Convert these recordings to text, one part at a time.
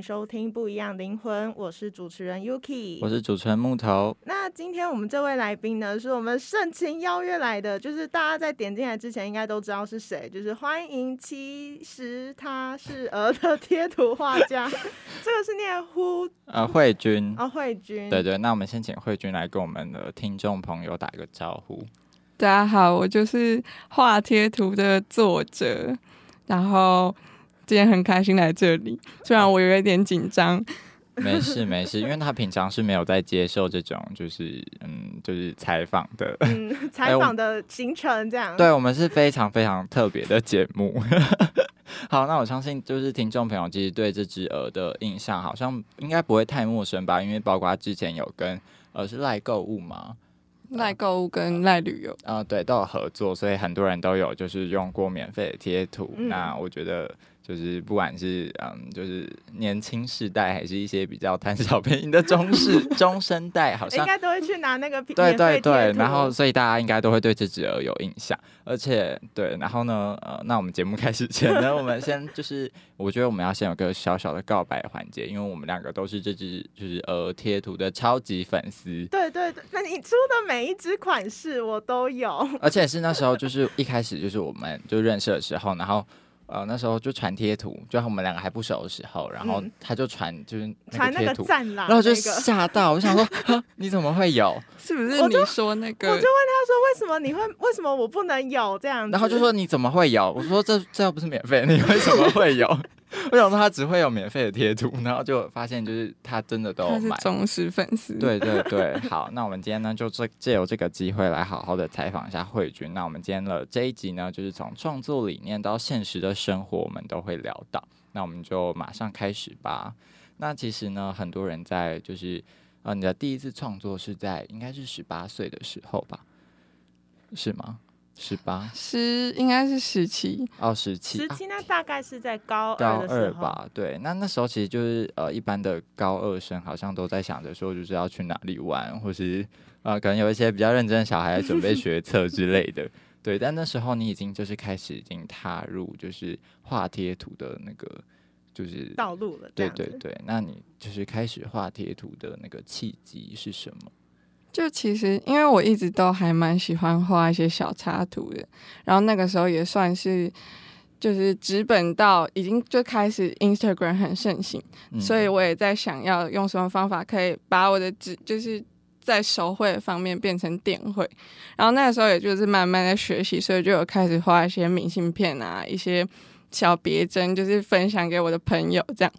迎收听《不一样灵魂》，我是主持人 Yuki，我是主持人木头。那今天我们这位来宾呢，是我们盛情邀约来的，就是大家在点进来之前应该都知道是谁，就是欢迎其实他是鹅的贴图画家，这个是念呼呃，慧君。哦慧君，对对，那我们先请慧君来跟我们的听众朋友打个招呼。大家好，我就是画贴图的作者，然后今天很开心来这里，虽然我有一点紧张。没事没事，因为他平常是没有在接受这种就是嗯就是采访的。嗯，采访的行程这样，对我们是非常非常特别的节目。好，那我相信就是听众朋友其实对这只鹅的印象好像应该不会太陌生吧，因为包括之前有跟呃是赖购物嘛，赖购物跟赖旅游，呃对都有合作，所以很多人都有就是用过免费的贴图。嗯那我觉得就是不管是嗯就是年轻世代，还是一些比较贪小便宜的中世 中生代，好像应该都会去拿那个对对对，然后所以大家应该都会对这只鹅有印象，而且对，然后呢，呃，那我们节目开始前呢，我们先 就是，我觉得我们要先有个小小的告白环节，因为我们两个都是这只就是鹅贴图的超级粉丝，对对对，那你出的每一只款式我都有，而且是那时候就是一开始就是我们就认识的时候，然后。呃，那时候就传贴图，就我们两个还不熟的时候，然后嗯他就传就是传那个个贴图，赞啦，然后我就吓到，我想说，你怎么会有？是不是我就你说那个？我就问他说，为什么你会，为什么我不能有这样子？然后就说你怎么会有？我说这这又不是免费，你为什么会有？我想说他只会有免费的贴图，然后就发现就是他真的都有买。忠实粉丝。，对对对，好，那我们今天呢就这借由这个机会来好好的采访一下慧君。那我们今天的这一集呢，就是从创作理念到现实的生活，我们都会聊到。那我们就马上开始吧。那其实呢，很多人在就是呃，你的第一次创作是在应该是十八岁的时候吧？是吗？十八？十应该是十七，哦，十七。十七那大概是在高高二高，二吧，对，那那时候其实就是呃，一般的高二生好像都在想着说，就是要去哪里玩，或是呃，可能有一些比较认真的小孩准备学测之类的，对。但那时候你已经就是开始已经踏入就是画贴图的那个就是道路了，对对对，那你就是开始画贴图的那个契机是什么？就其实因为我一直都还蛮喜欢画一些小插图的，然后那个时候也算是就是纸本到已经就开始 Instagram 很盛行，嗯所以我也在想要用什么方法可以把我的纸就是在手绘方面变成电绘，然后那个时候也就是慢慢在学习，所以就有开始画一些明信片啊，一些小别针，就是分享给我的朋友这样。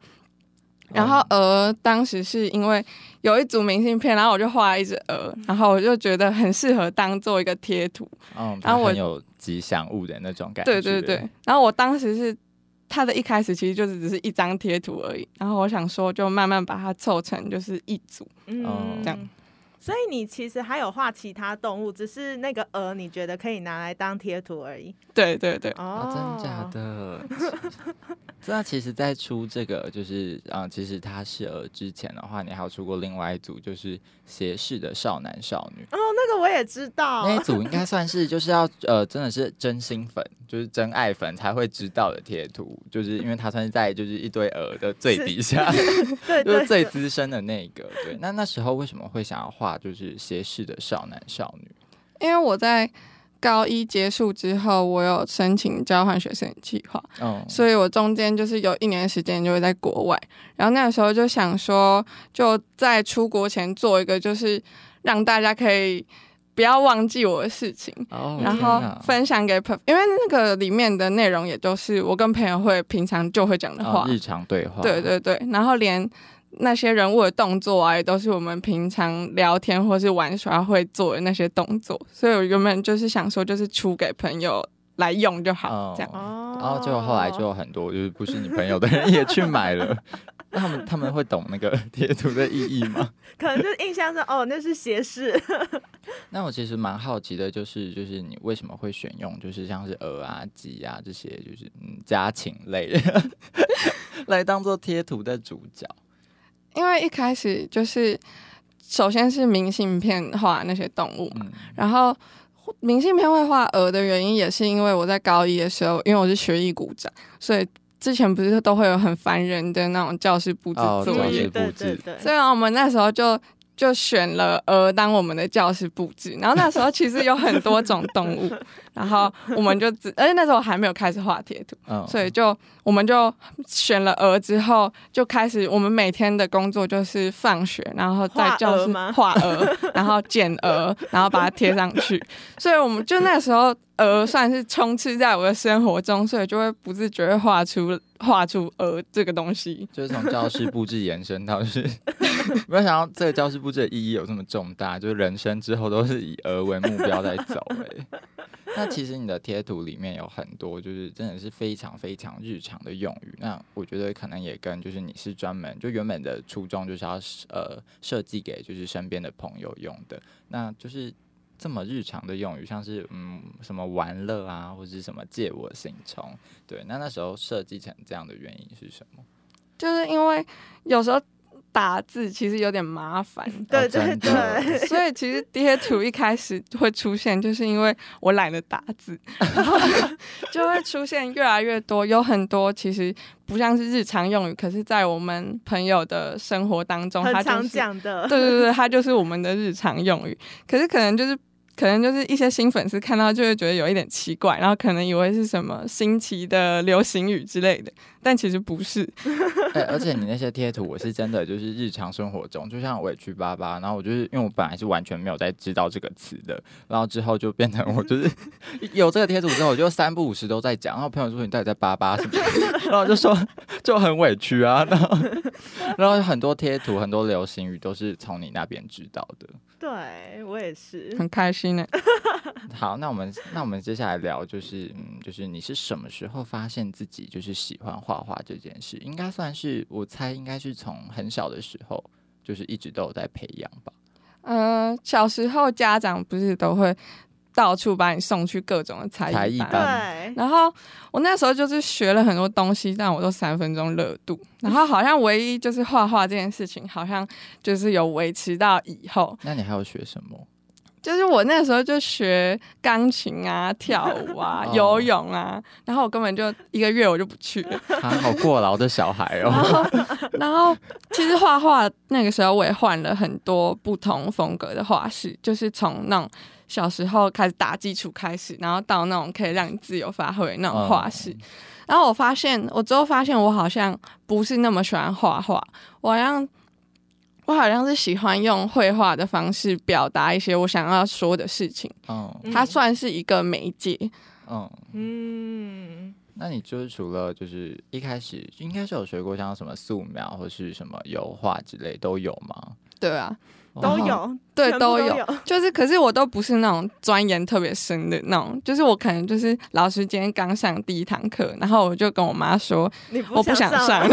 然后鹅当时是因为有一组明信片，然后我就画了一只鹅，然后我就觉得很适合当做一个贴图。嗯，然后我很有吉祥物的那种感觉，对对对，然后我当时是它的一开始其实就是只是一张贴图而已，然后我想说就慢慢把它凑成就是一组。嗯哦这样。所以你其实还有画其他动物，只是那个鹅你觉得可以拿来当贴图而已。对对对，哦啊，真的假？的？那其实，在出这个就是啊、呃其实他是鹅之前的话，你还有出过另外一组，就是斜视的少男少女。哦，那个我也知道那一组应该算是就是要呃，真的是真心粉，就是真爱粉才会知道的贴图，就是因为它算是在就是一堆鹅的最底下，对就是最资深的那个。对，那那时候为什么会想要画就是斜视的少男少女？因为我在高一结束之后，我有申请交换学生计划，嗯，所以我中间就是有一年时间就会在国外，然后那个时候就想说，就在出国前做一个，就是让大家可以不要忘记我的事情，哦然后分享给朋，因为那个里面的内容也都是我跟朋友会平常就会讲的话，哦日常对话，对对对，然后连那些人物的动作啊，也都是我们平常聊天或是玩耍会做的那些动作，所以我原本就是想说，就是出给朋友来用就好，哦这样。哦，然后结果后来就有很多就是不是你朋友的人也去买了，那他们他们会懂那个 贴图的意义吗？可能就是印象中哦，那是斜视，那我其实蛮好奇的，就是就是你为什么会选用就是像是鹅啊、鸡啊这些就是嗯家禽类 来当做贴图的主角？因为一开始就是，首先是明信片画那些动物，嗯，然后明信片会画鹅的原因，也是因为我在高一的时候，因为我是学艺股长，所以之前不是都会有很烦人的那种教室布置哦作业对布置对对，所以我们那时候就就选了鹅当我们的教室布置，然后那时候其实有很多种动物，然后我们就只，而且那时候还没有开始画贴图，嗯所以就我们就选了鹅之后，就开始我们每天的工作就是放学，然后在教室画鹅，然后剪鹅，然后把它贴上去，所以我们就那时候鹅算是充斥在我的生活中，所以就会不自觉会画出画出鹅这个东西。就是从教室布置延伸到是，没有想到这个教室布置的意义有这么重大，就是人生之后都是以鹅为目标在走、欸。那其实你的贴图里面有很多，就是真的是非常非常日常的用语。那我觉得可能也跟就是你是专门就原本的初衷就是要呃设计给就是身边的朋友用的，那就是这么日常的用语，像是嗯什么玩乐啊，或者是什么借我行充，对，那那时候设计成这样的原因是什么？就是因为有时候打字其实有点麻烦，对 对对，所以其实贴图一开始会出现，就是因为我懒得打字，然后就会出现越来越多，有很多其实不像是日常用语，可是在我们朋友的生活当中，它很常就是讲的，对对对，它就是我们的日常用语。可是可能就是可能就是一些新粉丝看到就会觉得有一点奇怪，然后可能以为是什么新奇的流行语之类的，但其实不是。哎、而且你那些贴图，我是真的就是日常生活中，就像委屈巴巴，然后我就是因为我本来是完全没有在知道这个词的，然后之后就变成我就是 有这个贴图之后，我就三不五时都在讲，然后朋友说你到底在巴巴什么，然后我就说就很委屈啊，然后然后很多贴图很多流行语都是从你那边知道的。对我也是，很开心呢。好，那我们那我们接下来聊就是嗯，就是你是什么时候发现自己就是喜欢画画这件事？应该算是我猜应该是从很小的时候，就是一直都有在培养吧。呃，小时候家长不是都会到处把你送去各种的才才艺艺班。对，然后我那时候就是学了很多东西，但我都三分钟热度。然后好像唯一就是画画这件事情，好像就是有维持到以后。那你还有学什么？就是我那时候就学钢琴啊、跳舞啊、哦游泳啊，然后我根本就一个月我就不去了。他好过劳的小孩然哦。后，然后其实画画那个时候我也换了很多不同风格的画室，就是从那种小时候开始打基础开始，然后到那种可以让你自由发挥那种画室。然后我发现，我之后发现我好像不是那么喜欢画画，我好像我好像是喜欢用绘画的方式表达一些我想要说的事情，嗯。嗯它算是一个媒介。嗯，嗯，那你就是除了就是一开始应该是有学过像什么素描或是什么油画之类都有吗？对啊，哦。都有，对，都有。都有，就是，可是我都不是那种钻研特别深的那种，就是我可能就是老师今天刚上第一堂课，然后我就跟我妈说不我不想上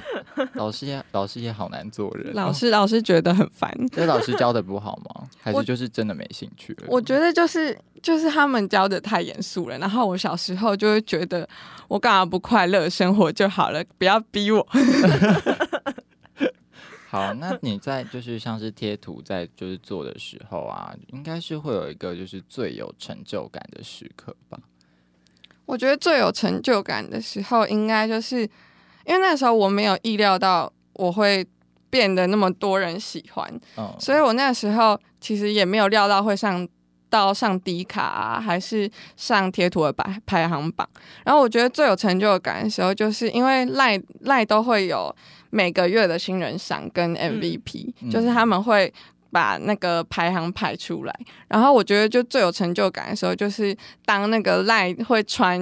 老师也老师也好难做人哦。老师老师觉得很烦。这老师教的不好吗？还是就是真的没兴趣？我觉得就是就是他们教的太严肃了，然后我小时候就会觉得我干嘛不快乐生活就好了，不要逼我。好，那你在就是像是贴图在就是做的时候啊，应该是会有一个就是最有成就感的时刻吧？我觉得最有成就感的时候，应该就是因为那时候我没有意料到我会变得那么多人喜欢，嗯，所以我那时候其实也没有料到会上到上迪卡啊，还是上贴图的排排行榜。然后我觉得最有成就感的时候，就是因为赖赖都会有每个月的新人赏跟 MVP，、嗯就是他们会。把那个排行排出来，然后我觉得就最有成就感的时候，就是当那个赖会传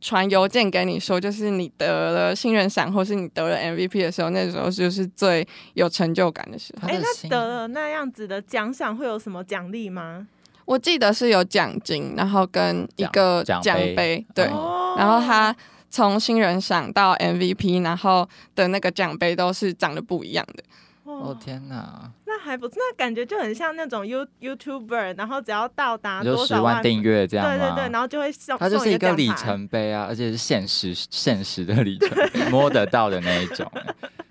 传邮件给你说，就是你得了新人赏或是你得了 MVP 的时候，那时候就是最有成就感的时候。哎、那得了那样子的奖赏会有什么奖励吗？我记得是有奖金，然后跟一个奖杯杯，对。哦然后他从新人赏到 MVP，然后的那个奖杯都是长得不一样的。哦天哪，那还不错，那感觉就很像那种 You YouTuber，然后只要到达多少十万订阅这样吗？对对对，然后就会送它就是一个里程碑啊，而且是现实现实的里程碑，摸得到的那一种。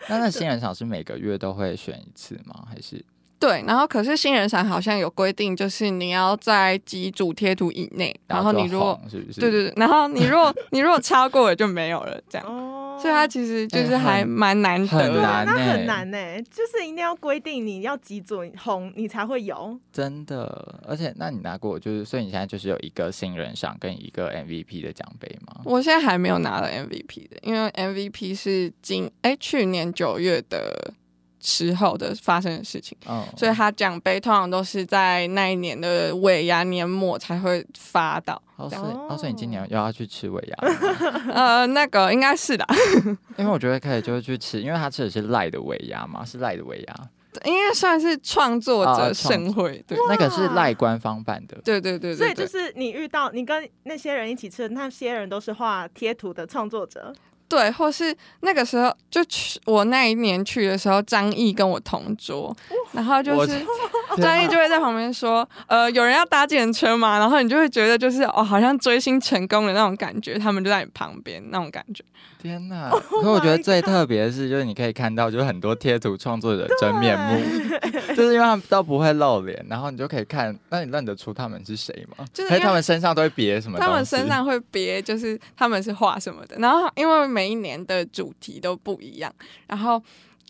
那那新人赏是每个月都会选一次吗？还是对，然后可是新人赏好像有规定，就是你要在几组贴图以内，然后你如果红是不是？对对对，然后你如果你如果超过了就没有了，这样。哦，所以它其实就是哎还很蛮难得的。很难那欸很难呢、就是一定要规定你要几组红你才会有。真的，而且那你拿过就是，所以你现在就是有一个新人赏跟一个 MVP 的奖杯吗？我现在还没有拿到 MVP 的，因为 MVP 是今哎去年九月的时候的发生的事情，嗯，所以他奖杯通常都是在那一年的尾牙年末才会发到。哦，所以哦哦，所以你今年又要去吃尾牙，呃，那个应该是的，因为我觉得可以就是去吃，因为他吃的是赖的尾牙嘛，是赖的尾牙，应该算是创作者盛会，对。那个是赖官方办的。对对对对对，所以就是你遇到你跟那些人一起吃的那些人都是画贴图的创作者，对，或是那个时候就去我那一年去的时候，张译跟我同桌，然后就是张译就会在旁边说，呃，有人要搭计程车嘛，然后你就会觉得就是哦，好像追星成功的那种感觉，他们就在你旁边那种感觉。天哪！可我觉得最特别的是，就是你可以看到，就是很多贴图创作者的真面目，就是因为他们都不会露脸，然后你就可以看，那你认得出他们是谁吗？就是他们身上都会别什么？他们身上会别，就是他们是画什么的，然后因为每一年的主题都不一样，然后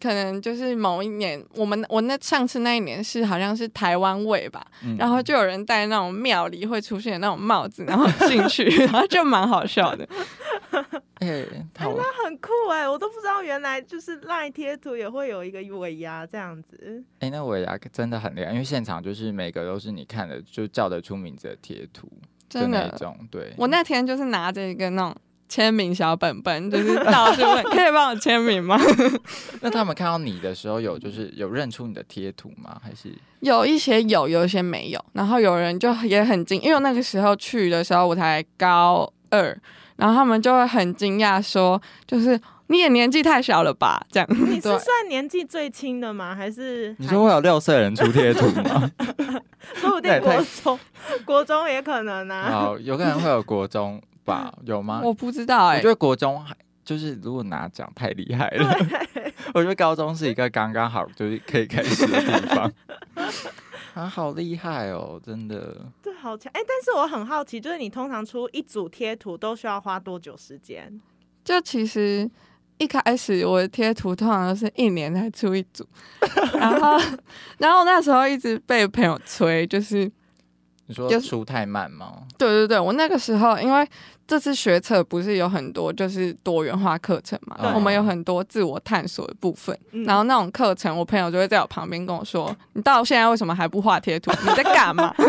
可能就是某一年，我们我那上次那一年是好像是台湾味吧，嗯然后就有人戴那种庙里会出现的那种帽子，然后进去，然后就蛮好笑的。哎，好那很酷哎、我都不知道原来就是赖贴图也会有一个尾牙这样子。哎，那尾牙真的很厉害，因为现场就是每个都是你看的就叫得出名字的贴图，真的，那种，对。我那天就是拿着一个那种签名小本本，就是到处问 可以帮我签名吗？那他们看到你的时候，有就是有认出你的贴图吗？还是有一些有，有一些没有。然后有人就也很惊，因为我那个时候去的时候我才高二，然后他们就会很惊讶说，就是你也年纪太小了吧？这样。你是 算年纪最轻的吗？还是你说会有六岁人出贴图吗？还 说不定国中国中也可能啊。好，有可能会有国中吧？有吗？我不知道哎、我觉得国中还就是如果拿奖太厉害了，我觉得高中是一个刚刚好就是可以开始的地方。啊，好厉害哦，真的。对，好强！哎、但是我很好奇，就是你通常出一组贴图都需要花多久时间？就其实一开始我的贴图通常都是一年才出一组，然后然后那时候一直被朋友催，就是你说就是出太慢吗？对对对，我那个时候因为这次学测不是有很多就是多元化课程嘛，对我们有很多自我探索的部分，嗯然后那种课程，我朋友就会在我旁边跟我说：“你到现在为什么还不画贴图？你在干嘛？”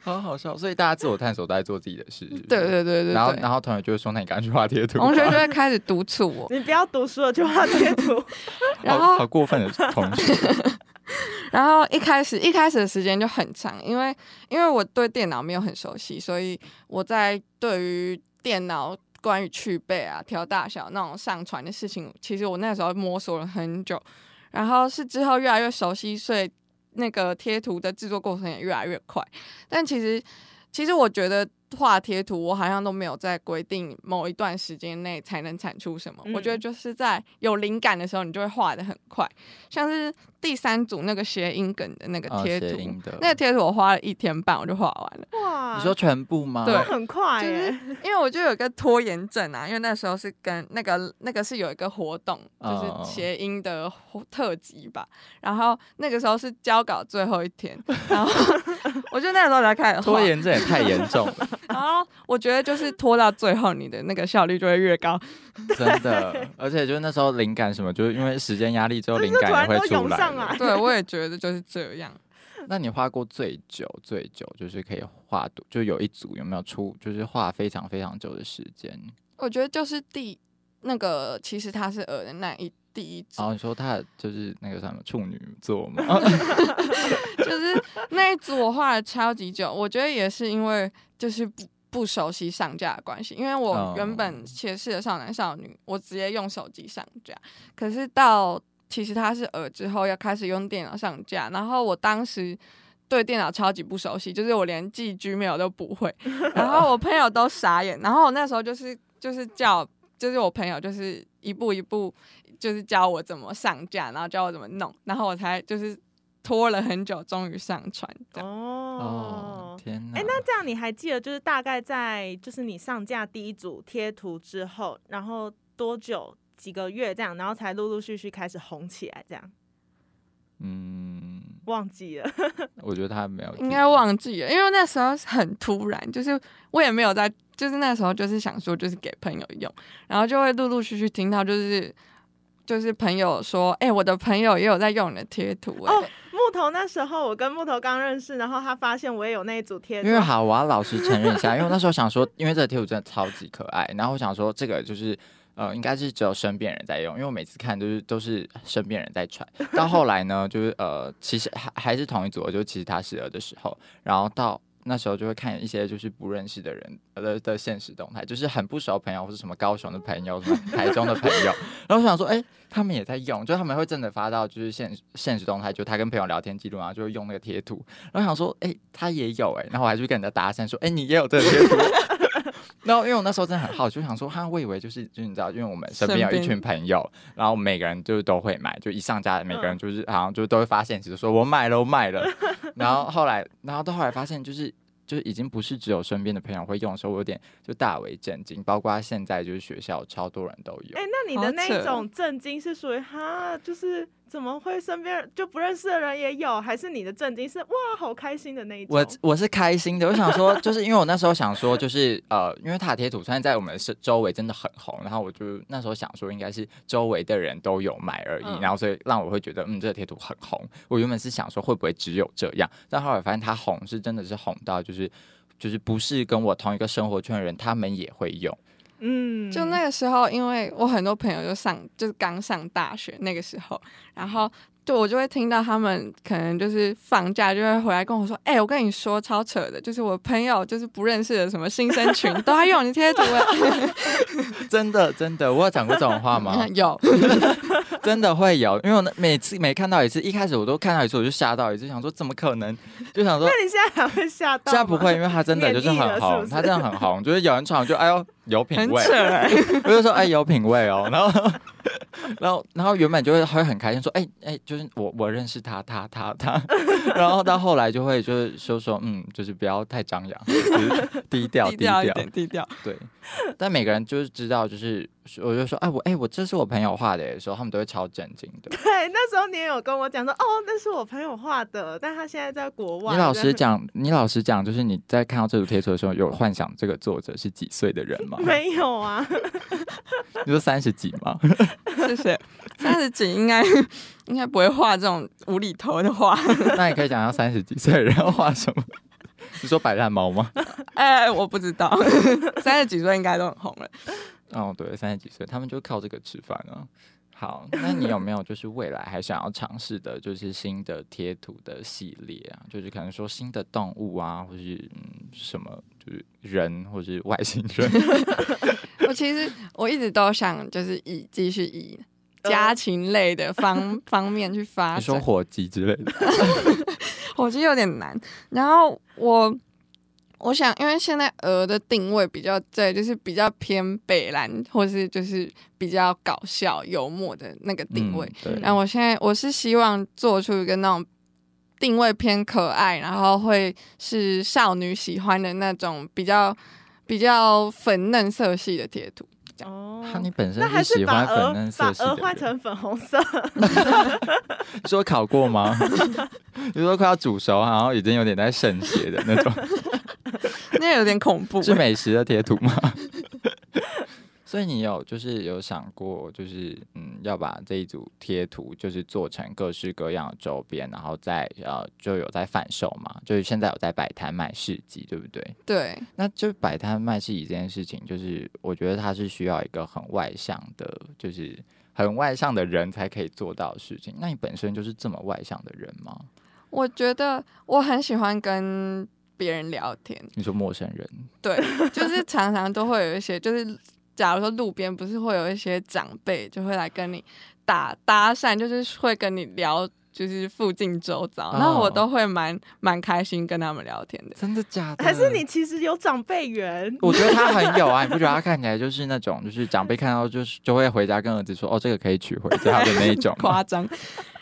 好好笑，所以大家自我探索都在做自己的事。对对对对然后，然后同学就会说：“那你赶紧去画贴图。”同学就会开始督促我，你不要读书了去画贴图，然后好好过分的同学。然后一开始一开始的时间就很长，因为因为我对电脑没有很熟悉，所以我在对于电脑关于去背啊、调大小那种上传的事情，其实我那时候摸索了很久，然后是之后越来越熟悉，所以那个贴图的制作过程也越来越快。但其实，其实我觉得画贴图，我好像都没有在规定某一段时间内才能产出什么。我觉得就是在有灵感的时候，你就会画的很快。像是第三组那个谐音梗的那个哦贴图，那个贴图我花了一天半我就画完了。哇，你说全部吗？对很快就耶是，因为我就有一个拖延症啊，因为那时候是跟那个那个是有一个活动，就哦是谐音的特辑吧。然后那个时候是交稿最后一天，然后 我就那个时候才开始拖，延症也太严重了，然后我觉得就是拖到最后，你的那个效率就会越高。真的。而且就是那时候灵感什么，就是因为时间压力之后，灵感也会出来 对，我也觉得就是这样。那你画过最久最久，就是可以画多，就有一组有没有出，就是画非常非常久的时间？我觉得就是第那个其实他是鹅的那一第一组，哦，你说他就是那个什么处女座吗？就是那一组我画了超级久，我觉得也是因为就是不不熟悉上架的关系，因为我哦原本写是的少男少女，我直接用手机上架，可是到其实它是耳之后要开始用电脑上架，然后我当时。对电脑超级不熟悉，就是我连寄 Gmail 都不会，然后我朋友都傻眼，然后我那时候就是就是叫，就是我朋友就是一步一步就是教我怎么上架，然后教我怎么弄，然后我才就是拖了很久，终于上传。这样哦哦，。天哪！哎、那这样你还记得，就是大概在就是你上架第一组贴图之后，然后多久几个月这样，然后才陆陆续续开始红起来，这样嗯，忘记了。我觉得他没有，应该忘记了，因为那时候很突然，就是我也没有在，就是那时候就是想说，就是给朋友用，然后就会陆陆续续听到，就是就是朋友说，哎、我的朋友也有在用你的贴图、哎、哦木头那时候我跟木头刚认识，然后他发现我也有那一组贴图，因为好，我要老实承认一下，因为我那时候想说，因为这个贴图真的超级可爱，然后我想说这个就是。呃，应该是只有身边人在用，因为我每次看都是都是身边人在传。到后来呢，就是呃，其实还还是同一组，就其实他是儿的时候，然后到那时候就会看一些就是不认识的人的的现实动态，就是很不熟朋友或是什么高雄的朋友、什么台中的朋友，然后我想说，哎、他们也在用，就他们会真的发到就是现现实动态，就他跟朋友聊天记录，然后就会用那个贴图，然后想说，哎、他也有哎、然后我还去跟人家搭讪说，哎、你也有这个贴图。然后因为我那时候真的很好奇，就想说，哈，我以为就是就是你知道，因为我们身边有一群朋友，然后每个人就是都会买，就一上架，每个人就是好像就都会发现，其实说我买了，我买了。然后后来，然后到后来发现，就是就是已经不是只有身边的朋友会用的时候，我有点就大为震惊。包括现在就是学校超多人都有哎、，那你的那一种震惊是属于哈，就是怎么会身边就不认识的人也有，还是你的震惊是哇好开心的那一种？我我是开心的，我想说，就是因为我那时候想说，就是呃，因为它的贴图虽然在我们是周围真的很红，然后我就那时候想说，应该是周围的人都有买而已，嗯然后所以让我会觉得，嗯，这个贴图很红。我原本是想说会不会只有这样，但后来发现它红是真的是红到就是就是不是跟我同一个生活圈的人，他们也会用。嗯，就那个时候，因为我很多朋友就上，就是刚上大学那个时候，然后就我就会听到他们可能就是放假就会回来跟我说，哎、我跟你说超扯的，就是我朋友就是不认识的什么新生群都在用你贴图欸，真的真的，我有讲过这种话吗？有，真的会有，因为我每次每看到一次，一开始我都看到一次我就吓到一次，想说怎么可能？就想说那你现在还会吓到？现在不会，因为他真的就是很红，是不是它真的很红，就是有人传我就哎呦有品味 我就说哎有品味哦，然后 然后然后原本就会会很开心说哎哎就是我我认识他他他他，然后到后来就会就是说说嗯就是不要太张扬，就是低调低低调调一点，低调。对，但每个人就是知道就是我就说哎我哎我这是我朋友画的时候，他们都会超震惊的。对，那时候你也有跟我讲说，哦，那是我朋友画的，但他现在在国外。你老实讲，你老实讲，就是你在看到这组贴图的时候，有幻想这个作者是几岁的人吗？没有啊？你说三十几吗？谢谢。三十几应该 应该不会画这种无厘头的画。那你可以讲讲三十几岁的人要画什么？你说白烂猫吗？哎、我不知道，三十几岁应该都很红了。哦，对，三十几岁，他们就靠这个吃饭啊。好，那你有没有就是未来还想要尝试的，就是新的贴图的系列啊？就是可能说新的动物啊，或是嗯什么，就是人或是外星人？我其实我一直都想就是以继续以家禽类的方方面去发展。你说火鸡之类的？火鸡有点难。然后我我想，因为现在鹅的定位比较对，就是比较偏北蓝，或是就是比较搞笑幽默的那个定位。嗯对，然后我现在我是希望做出一个那种定位偏可爱，然后会是少女喜欢的那种比较比较粉嫩色系的贴图。哦那，你本身那还喜把鹅欢粉嫩把色系的人。鹅换成粉红色，你说烤过吗？你说快要煮熟，然后已经有点在渗血的那种，那有点恐怖。是美食的贴图吗？所以你有就是有想过，就是嗯，要把这一组贴图就是做成各式各样的周边，然后再呃就有在贩售嘛？就是现在有在摆摊卖市集，对不对？对，那就摆摊卖市集这件事情，就是我觉得它是需要一个很外向的，就是很外向的人才可以做到的事情。那你本身就是这么外向的人吗？我觉得我很喜欢跟别人聊天，你说陌生人，对，就是常常都会有一些，就是假如说路边不是会有一些长辈就会来跟你打搭讪，就是会跟你聊。就是附近周遭，哦然后我都会蛮蛮开心跟他们聊天的。真的假的？还是你？其实有长辈缘？我觉得他很有啊，你不觉得他看起来就是那种，就是长辈看到就是就会回家跟儿子说，哦，这个可以取回家的那一种。夸张。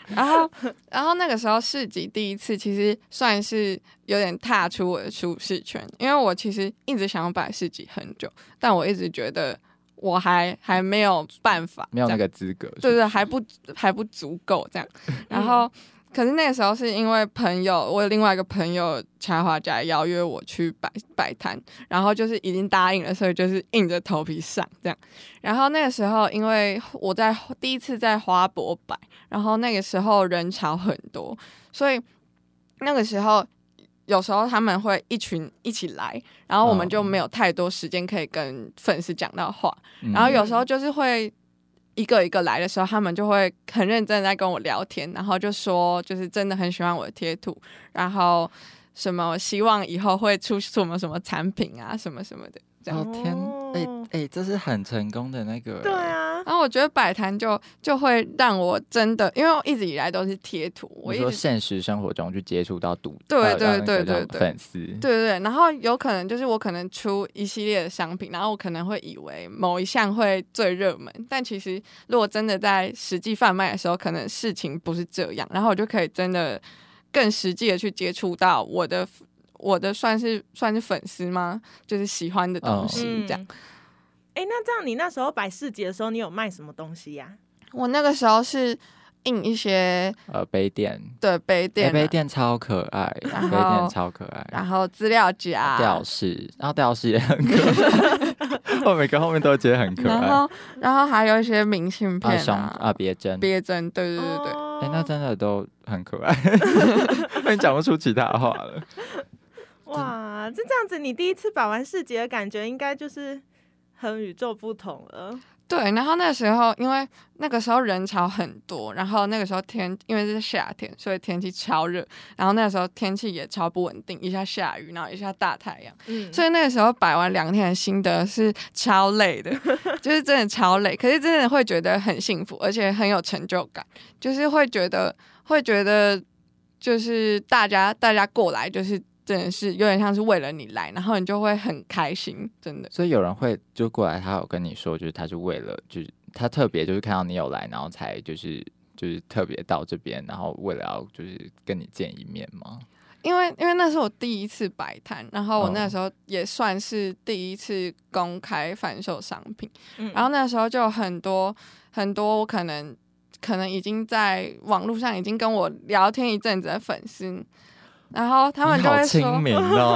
然后，然后那个时候市集第一次，其实算是有点踏出我的舒适圈，因为我其实一直想要摆市集很久，但我一直觉得我还还没有办法，没有那个资格，对对，还不还不足够这样。然后，可是那个时候是因为朋友，我有另外一个朋友插画家邀约我去摆摆摊，然后就是已经答应了，所以就是硬着头皮上这样。然后那个时候，因为我在第一次在花博摆，然后那个时候人潮很多，所以那个时候。有时候他们会一群一起来，然后我们就没有太多时间可以跟粉丝讲到话，然后有时候就是会一个一个来的时候，他们就会很认真在跟我聊天，然后就说就是真的很喜欢我的贴图，然后什么希望以后会出什么什么产品啊，什么什么的这样。哦天，哎哦哎、这是很成功的那个、对，啊，然后我觉得摆摊就就会让我真的，因为我一直以来都是贴图，我你说一直现实生活中去接触到读，对呃对对对对粉丝，对对对，然后有可能就是我可能出一系列的商品，然后我可能会以为某一项会最热门，但其实如果真的在实际贩卖的时候，可能事情不是这样，然后我就可以真的更实际的去接触到我的我的算是算是粉丝吗？就是喜欢的东西嗯这样。哎、那这样你那时候摆市集的时候，你有卖什么东西呀、我那个时候是印一些呃，杯垫，对杯垫、杯垫超可爱，然杯垫后超可爱，然后资料夹，吊饰，然后吊饰也很可爱，我每个后面都觉得很可爱。然后然后还有一些明信片啊、啊，别针，别针，对对对对。哦哎、那真的都很可爱，我已经讲不出其他话了。哇，这这样子，你第一次摆完市集的感觉，应该就是很与众不同了。对，然后那时候因为那个时候人潮很多，然后那个时候天因为是夏天，所以天气超热，然后那个时候天气也超不稳定，一下下雨，然后一下大太阳，嗯，所以那个时候摆完两天的心得是超累的，就是真的超累，可是真的会觉得很幸福，而且很有成就感，就是会觉得会觉得就是大家大家过来就是。真的是有点像是为了你来，然后你就会很开心，真的。所以有人会就过来，他有跟你说，就是他是为了，就是他特别就是看到你有来，然后才就是就是特别到这边，然后为了要就是跟你见一面吗？因为因为那是我第一次摆摊，然后我哦那时候也算是第一次公开贩售商品，嗯然后那时候就很多很多我可能可能已经在网络上已经跟我聊天一阵子的粉丝，然后他们就会说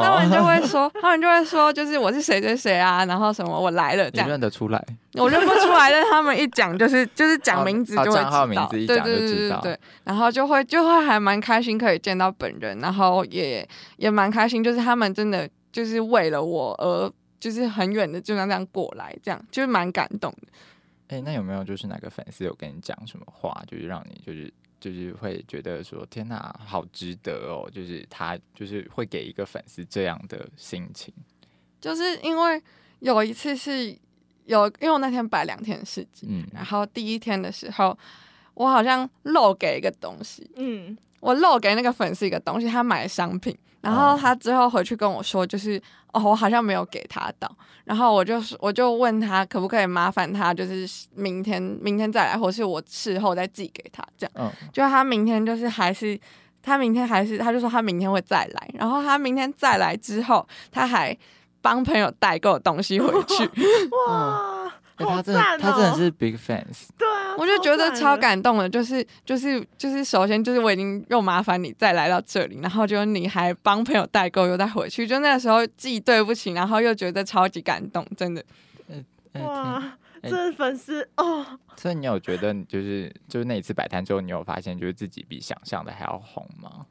他们就会说，他们就会说，就是我是谁谁谁啊，然后什么我来了这你样，认得出来，我认不出来，但他们一讲就是就是讲哦名字就会知道，对名字一讲就对对知道对对，然后就会就会还蛮开心可以见到本人，然后也也蛮开心，就是他们真的就是为了我而就是很远的就这样过来，这样就是蛮感动的。哎、那有没有就是哪个粉丝有跟你讲什么话，就是让你就是就是会觉得说天哪，好值得哦，就是他就是会给一个粉丝这样的心情。就是因为有一次是有，因为我那天摆两天的市集，嗯，然后第一天的时候，我好像漏给一个东西，嗯，我漏给那个粉丝一个东西，他买的商品，然后哦。他之后回去跟我说，就是哦，我好像没有给他到，然后我就我就问他可不可以麻烦他，就是明天明天再来，或是我事后再寄给他这样。嗯，就他明天就是还是他明天还是他就说他明天会再来，然后他明天再来之后，他还帮朋友代购东西回去，哇，哎好他真的赞他真的哦是 big fans，对啊，我就觉得超。感动的，就是就是就是，首先就是我已经又麻烦你再来到这里，然后就你还帮朋友代购又再回去，就那个时候既对不起，然后又觉得超级感动，真的。哇，哎这粉丝哦，所以你有觉得你就是就是那一次摆摊之后，你有发现就是自己比想象的还要红吗？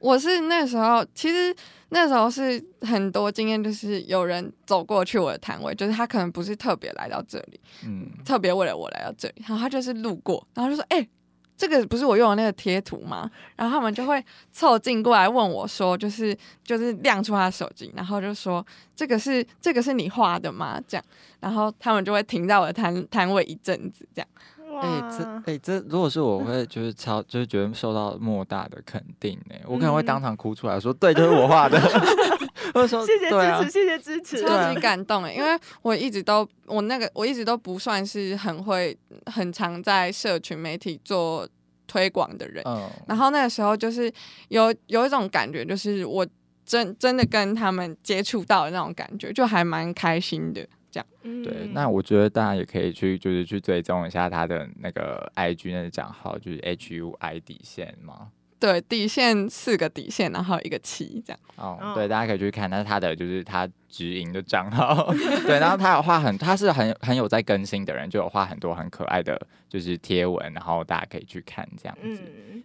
我是那时候，其实那时候是很多经验，就是有人走过去我的摊位，就是他可能不是特别来到这里，嗯，特别为了我来到这里，然后他就是路过，然后就说：“哎、这个不是我用的那个贴图吗？”然后他们就会凑近过来问我说：“就是就是亮出他的手机，然后就说这个是这个是你画的吗？”这样，然后他们就会停在我的摊摊位一阵子，这样。哇，哎、这哎、这如果是我会就是超就是觉得受到莫大的肯定呢、我可能会嗯当场哭出来说，对，就是我画的，或者说谢谢支持，谢谢支持。超级感动哎，因为我一直都我那个我一直都不算是很会很常在社群媒体做推广的人，嗯，然后那个时候就是有有一种感觉，就是我真真的跟他们接触到的那种感觉，就还蛮开心的。这样，嗯对，那我觉得大家也可以去就是去追踪一下他的那个 IG 那个账号，就是 H U I 底线嘛。对底线四个底线，然后一个七这样。哦，哦对，大家可以去看，那是他的就是他直营的账号，对，然后他有画很，他是很很有在更新的人，就有画很多很可爱的就是贴文，然后大家可以去看这样子。嗯，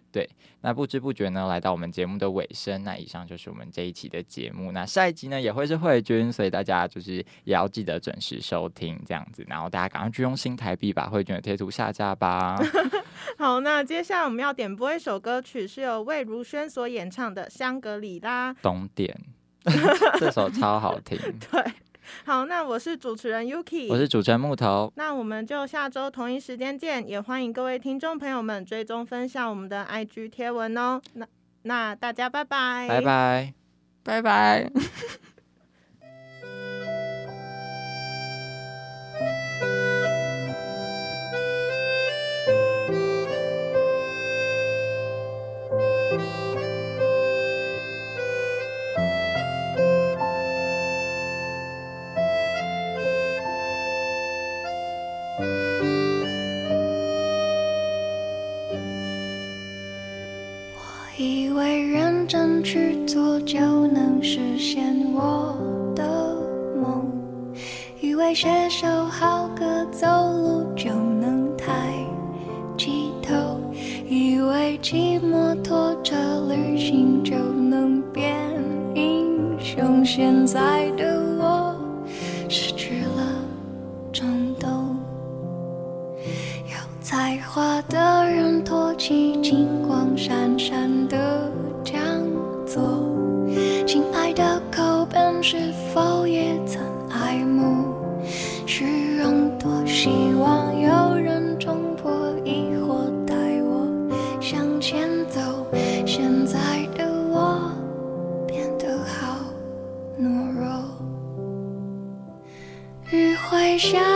那不知不觉呢，来到我们节目的尾声，那以上就是我们这一期的节目。那下一集呢也会是慧君，所以大家就是也要记得准时收听这样子，然后大家赶快去用新台币把慧君的贴图下架吧。好，那接下来我们要点播一首歌曲，是由魏如萱所演唱的《香格里拉》。懂点，这首超好听。对，好，那我是主持人 Yuki，我是主持人木头，那我们就下周同一时间见，也欢迎各位听众朋友们追踪分享我们的 IG 贴文哦。那那大家拜拜，拜。拜。拜拜。去做就能实现我的梦，以为写首好歌沙。